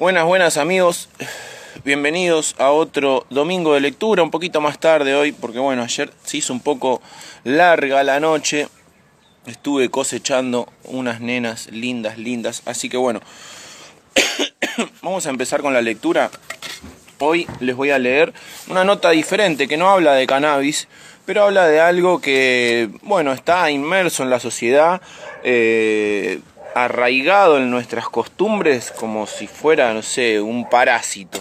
Buenas, buenas amigos. Bienvenidos a otro domingo de lectura, un poquito más tarde hoy, porque bueno, ayer se hizo un poco larga la noche. Estuve cosechando unas nenas lindas, lindas. Así que bueno, vamos a empezar con la lectura. Hoy les voy a leer una nota diferente que no habla de cannabis, pero habla de algo que, bueno, está inmerso en la sociedad. Eh, arraigado en nuestras costumbres como si fuera, no sé, un parásito.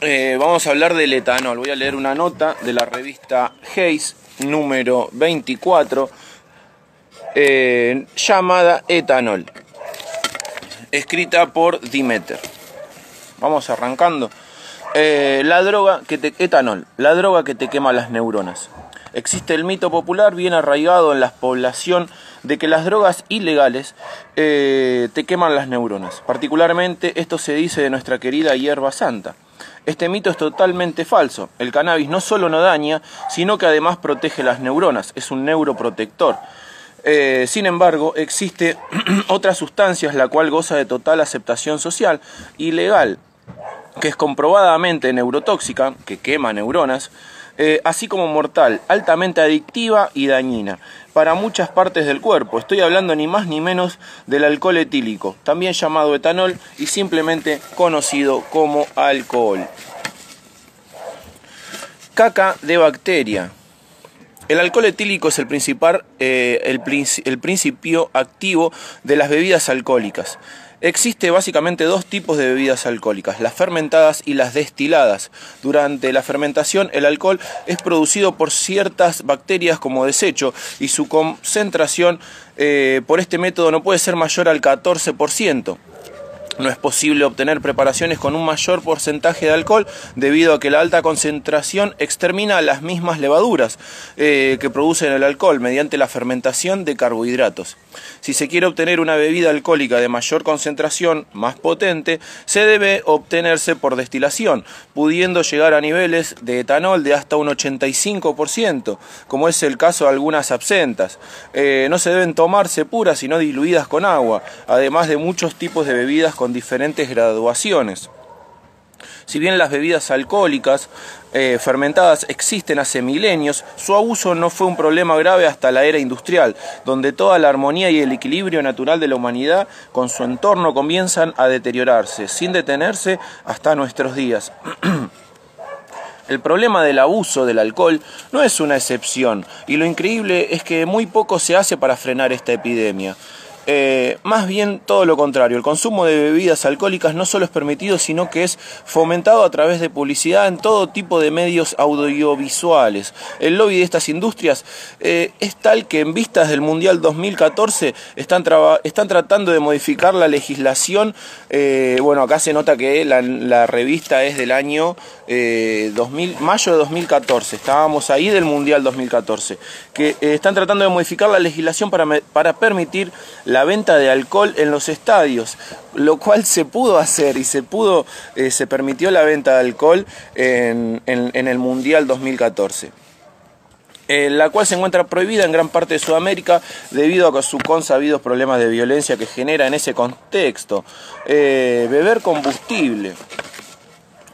Eh, vamos a hablar del etanol. Voy a leer una nota de la revista Hayes, número 24, eh, llamada Etanol, escrita por Dimeter. Vamos arrancando. Eh, la droga que etanol, la droga que te quema las neuronas. Existe el mito popular bien arraigado en la población de que las drogas ilegales eh, te queman las neuronas. Particularmente esto se dice de nuestra querida hierba santa. Este mito es totalmente falso. El cannabis no solo no daña, sino que además protege las neuronas. Es un neuroprotector. Eh, sin embargo, existe otra sustancia la cual goza de total aceptación social ilegal, que es comprobadamente neurotóxica, que quema neuronas, eh, así como mortal, altamente adictiva y dañina para muchas partes del cuerpo. Estoy hablando ni más ni menos del alcohol etílico, también llamado etanol y simplemente conocido como alcohol. Caca de bacteria. El alcohol etílico es el principal, eh, el principio activo de las bebidas alcohólicas. Existe básicamente dos tipos de bebidas alcohólicas, las fermentadas y las destiladas. Durante la fermentación el alcohol es producido por ciertas bacterias como desecho y su concentración eh, por este método no puede ser mayor al 14%. No es posible obtener preparaciones con un mayor porcentaje de alcohol debido a que la alta concentración extermina las mismas levaduras eh, que producen el alcohol mediante la fermentación de carbohidratos. Si se quiere obtener una bebida alcohólica de mayor concentración, más potente, se debe obtenerse por destilación, pudiendo llegar a niveles de etanol de hasta un 85%, como es el caso de algunas absentas. Eh, no se deben tomarse puras, sino diluidas con agua, además de muchos tipos de bebidas con diferentes graduaciones. Si bien las bebidas alcohólicas eh, fermentadas existen hace milenios, su abuso no fue un problema grave hasta la era industrial, donde toda la armonía y el equilibrio natural de la humanidad con su entorno comienzan a deteriorarse, sin detenerse hasta nuestros días. El problema del abuso del alcohol no es una excepción, y lo increíble es que muy poco se hace para frenar esta epidemia. Eh, más bien todo lo contrario, el consumo de bebidas alcohólicas no solo es permitido, sino que es fomentado a través de publicidad en todo tipo de medios audiovisuales. El lobby de estas industrias eh, es tal que en vistas del Mundial 2014 están, están tratando de modificar la legislación. Eh, bueno, acá se nota que la, revista es del año 2000, mayo de 2014, estábamos ahí del Mundial 2014, que están tratando de modificar la legislación para, para permitir la la venta de alcohol en los estadios, lo cual se pudo hacer y se pudo, eh, se permitió la venta de alcohol en, el Mundial 2014. Eh, la cual se encuentra prohibida en gran parte de Sudamérica debido a sus consabidos problemas de violencia que genera en ese contexto. Eh, beber combustible.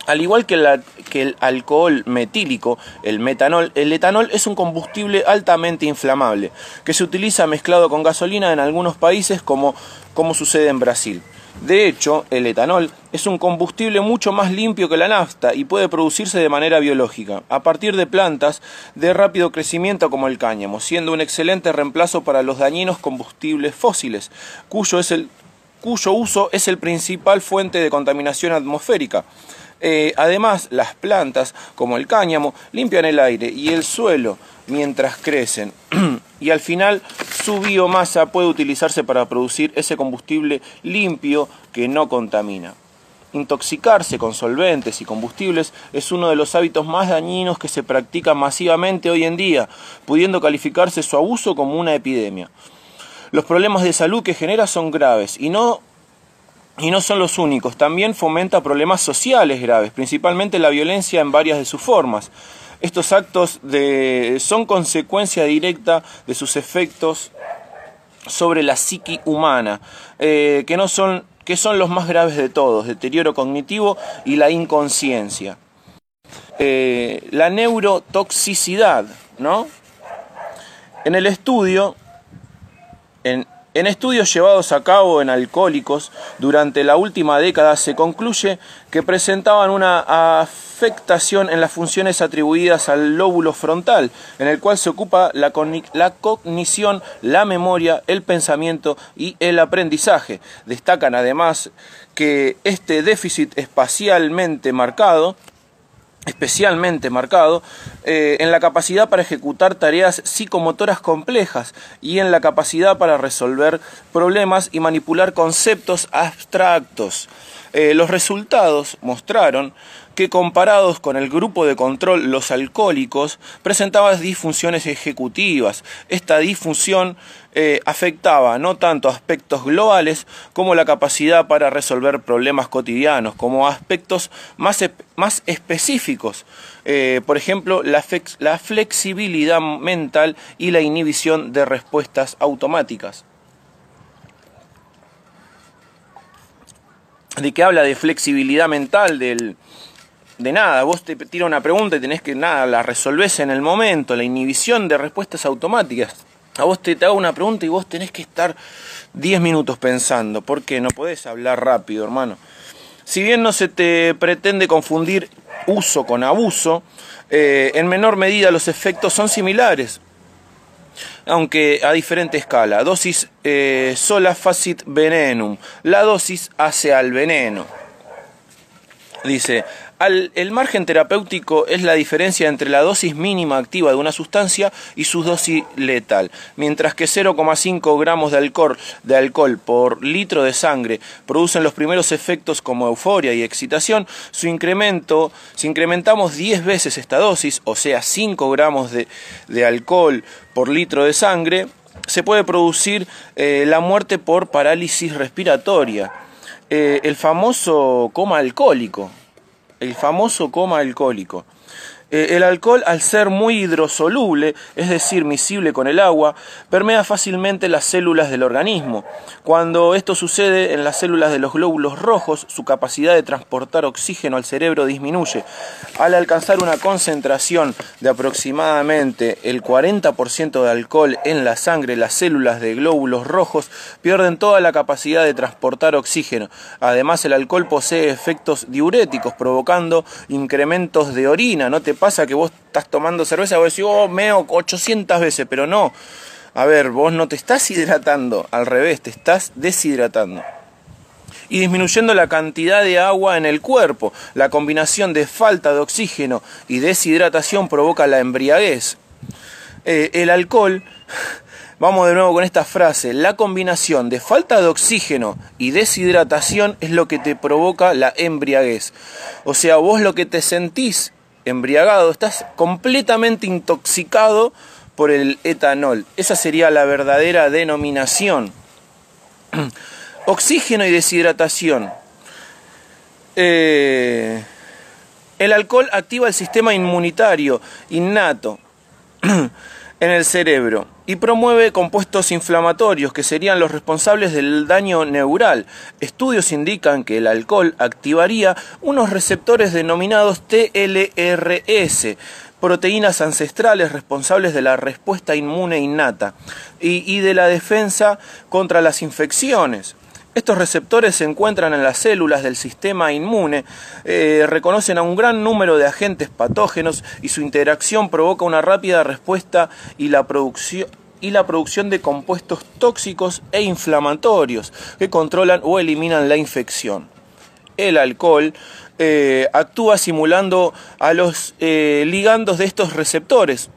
Al igual que, el alcohol metílico, el metanol, el etanol es un combustible altamente inflamable que se utiliza mezclado con gasolina en algunos países como, como sucede en Brasil. De hecho, el etanol es un combustible mucho más limpio que la nafta y puede producirse de manera biológica, a partir de plantas de rápido crecimiento como el cáñamo, siendo un excelente reemplazo para los dañinos combustibles fósiles, cuyo, es el, cuyo uso es el principal fuente de contaminación atmosférica. Eh, además, las plantas, como el cáñamo, limpian el aire y el suelo mientras crecen. y al final, su biomasa puede utilizarse para producir ese combustible limpio que no contamina. Intoxicarse con solventes y combustibles es uno de los hábitos más dañinos que se practican masivamente hoy en día, pudiendo calificarse su abuso como una epidemia. Los problemas de salud que genera son graves y no y no son los únicos, también fomenta problemas sociales graves, principalmente la violencia en varias de sus formas. Estos actos de, son consecuencia directa de sus efectos sobre la psiqui humana, eh, que no son que son los más graves de todos, deterioro cognitivo y la inconsciencia. Eh, la neurotoxicidad, ¿no? En el estudio, en, en estudios llevados a cabo en alcohólicos durante la última década se concluye que presentaban una afectación en las funciones atribuidas al lóbulo frontal, en el cual se ocupa la, cognición, la memoria, el pensamiento y el aprendizaje. Destacan además que este déficit espacialmente marcado especialmente marcado eh, en la capacidad para ejecutar tareas psicomotoras complejas y en la capacidad para resolver problemas y manipular conceptos abstractos. Eh, los resultados mostraron que comparados con el grupo de control, los alcohólicos presentaban disfunciones ejecutivas. Esta disfunción eh, afectaba no tanto aspectos globales como la capacidad para resolver problemas cotidianos, como aspectos más, más específicos. Eh, por ejemplo, la, la flexibilidad mental y la inhibición de respuestas automáticas. de que habla de flexibilidad mental, del, de nada, vos te tira una pregunta y tenés que nada, la resolvés en el momento, la inhibición de respuestas automáticas. A vos te, te hago una pregunta y vos tenés que estar 10 minutos pensando, porque no podés hablar rápido, hermano. Si bien no se te pretende confundir uso con abuso, eh, en menor medida los efectos son similares aunque a diferente escala. Dosis eh, sola facit venenum. La dosis hace al veneno. Dice, el margen terapéutico es la diferencia entre la dosis mínima activa de una sustancia y su dosis letal. Mientras que 0,5 gramos de alcohol, por litro de sangre producen los primeros efectos como euforia y excitación, su incremento, si incrementamos 10 veces esta dosis, o sea 5 gramos de, alcohol por litro de sangre, se puede producir eh, la muerte por parálisis respiratoria. Eh, el famoso coma alcohólico, el famoso coma alcohólico. Eh, el alcohol, al ser muy hidrosoluble, es decir, miscible con el agua, permea fácilmente las células del organismo. Cuando esto sucede en las células de los glóbulos rojos, su capacidad de transportar oxígeno al cerebro disminuye. Al alcanzar una concentración de aproximadamente el 40% de alcohol en la sangre, las células de glóbulos rojos pierden toda la capacidad de transportar oxígeno. Además, el alcohol posee efectos diuréticos, provocando incrementos de orina. No te pasa que vos estás tomando cerveza y vos decís, oh, meo 800 veces, pero no. A ver, vos no te estás hidratando, al revés, te estás deshidratando. Y disminuyendo la cantidad de agua en el cuerpo. La combinación de falta de oxígeno y deshidratación provoca la embriaguez. Eh, el alcohol, vamos de nuevo con esta frase, la combinación de falta de oxígeno y deshidratación es lo que te provoca la embriaguez. O sea, vos lo que te sentís embriagado, estás completamente intoxicado por el etanol. Esa sería la verdadera denominación. Oxígeno y deshidratación. Eh, el alcohol activa el sistema inmunitario innato en el cerebro y promueve compuestos inflamatorios que serían los responsables del daño neural. Estudios indican que el alcohol activaría unos receptores denominados TLRS, proteínas ancestrales responsables de la respuesta inmune innata y, de la defensa contra las infecciones. Estos receptores se encuentran en las células del sistema inmune, eh, reconocen a un gran número de agentes patógenos y su interacción provoca una rápida respuesta y la producción de compuestos tóxicos e inflamatorios que controlan o eliminan la infección. El alcohol eh, actúa simulando a los eh, ligandos de estos receptores,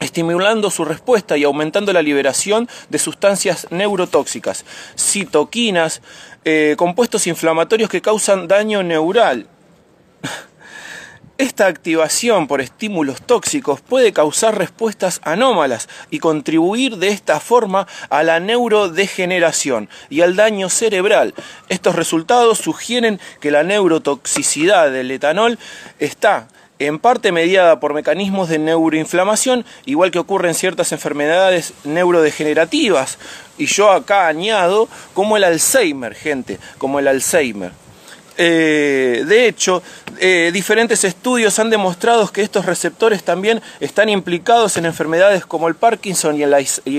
estimulando su respuesta y aumentando la liberación de sustancias neurotóxicas, citoquinas, eh, compuestos inflamatorios que causan daño neural. Esta activación por estímulos tóxicos puede causar respuestas anómalas y contribuir de esta forma a la neurodegeneración y al daño cerebral. Estos resultados sugieren que la neurotoxicidad del etanol está en parte mediada por mecanismos de neuroinflamación, igual que ocurre en ciertas enfermedades neurodegenerativas. Y yo acá añado como el Alzheimer, gente, como el Alzheimer. Eh, de hecho, eh, diferentes estudios han demostrado que estos receptores también están implicados en enfermedades como el Parkinson y el,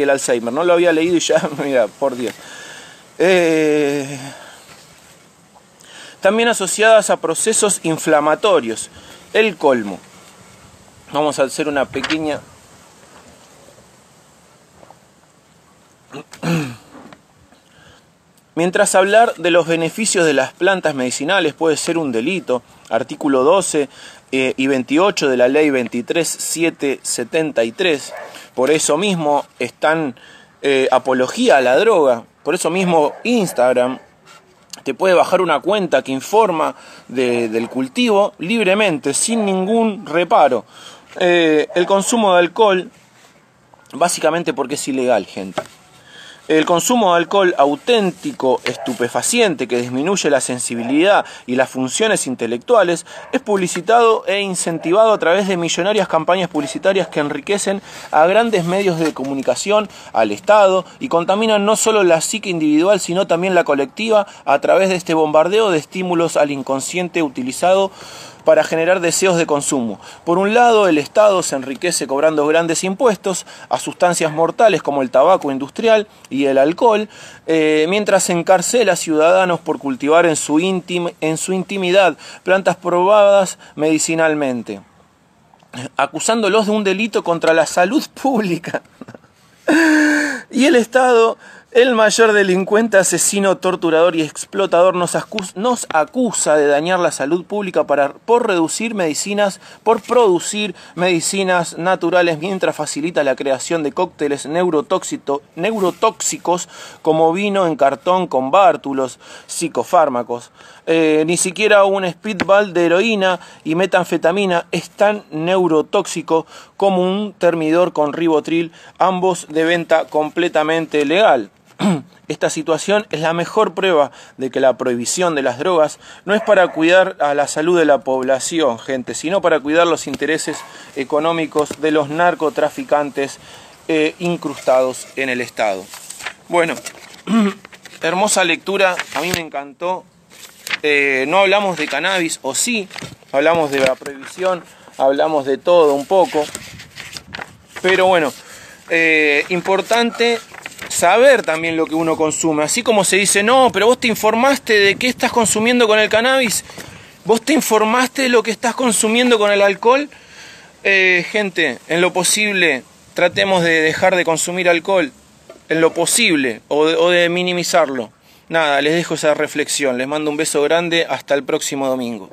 Alzheimer. No lo había leído y ya, mira, por Dios. Eh, también asociadas a procesos inflamatorios. El colmo. Vamos a hacer una pequeña... Mientras hablar de los beneficios de las plantas medicinales puede ser un delito, artículo 12 eh, y 28 de la ley 23773, por eso mismo están eh, apología a la droga, por eso mismo Instagram te puede bajar una cuenta que informa del cultivo libremente, sin ningún reparo. Eh, el consumo de alcohol, básicamente porque es ilegal, gente. El consumo de alcohol auténtico, estupefaciente, que disminuye la sensibilidad y las funciones intelectuales, es publicitado e incentivado a través de millonarias campañas publicitarias que enriquecen a grandes medios de comunicación, al Estado, y contaminan no solo la psique individual, sino también la colectiva a través de este bombardeo de estímulos al inconsciente utilizado para generar deseos de consumo. Por un lado, el Estado se enriquece cobrando grandes impuestos a sustancias mortales como el tabaco industrial y el alcohol, eh, mientras encarcela a ciudadanos por cultivar en su, en su intimidad plantas probadas medicinalmente, acusándolos de un delito contra la salud pública. y el Estado el mayor delincuente, asesino, torturador y explotador nos acusa, de dañar la salud pública para, por reducir medicinas, por producir medicinas naturales mientras facilita la creación de cócteles neurotóxicos como vino en cartón con bártulos, psicofármacos. Eh, ni siquiera un speedball de heroína y metanfetamina es tan neurotóxico como un termidor con ribotril, ambos de venta completamente legal. Esta situación es la mejor prueba de que la prohibición de las drogas no es para cuidar a la salud de la población, gente, sino para cuidar los intereses económicos de los narcotraficantes eh, incrustados en el Estado. Bueno, hermosa lectura, a mí me encantó. Eh, no hablamos de cannabis, o sí, hablamos de la prohibición, hablamos de todo un poco. Pero bueno, eh, importante saber también lo que uno consume. Así como se dice, no, pero vos te informaste de qué estás consumiendo con el cannabis, vos te informaste de lo que estás consumiendo con el alcohol. Eh, gente, en lo posible, tratemos de dejar de consumir alcohol, en lo posible, o o de minimizarlo. Nada, les dejo esa reflexión. Les mando un beso grande. Hasta el próximo domingo.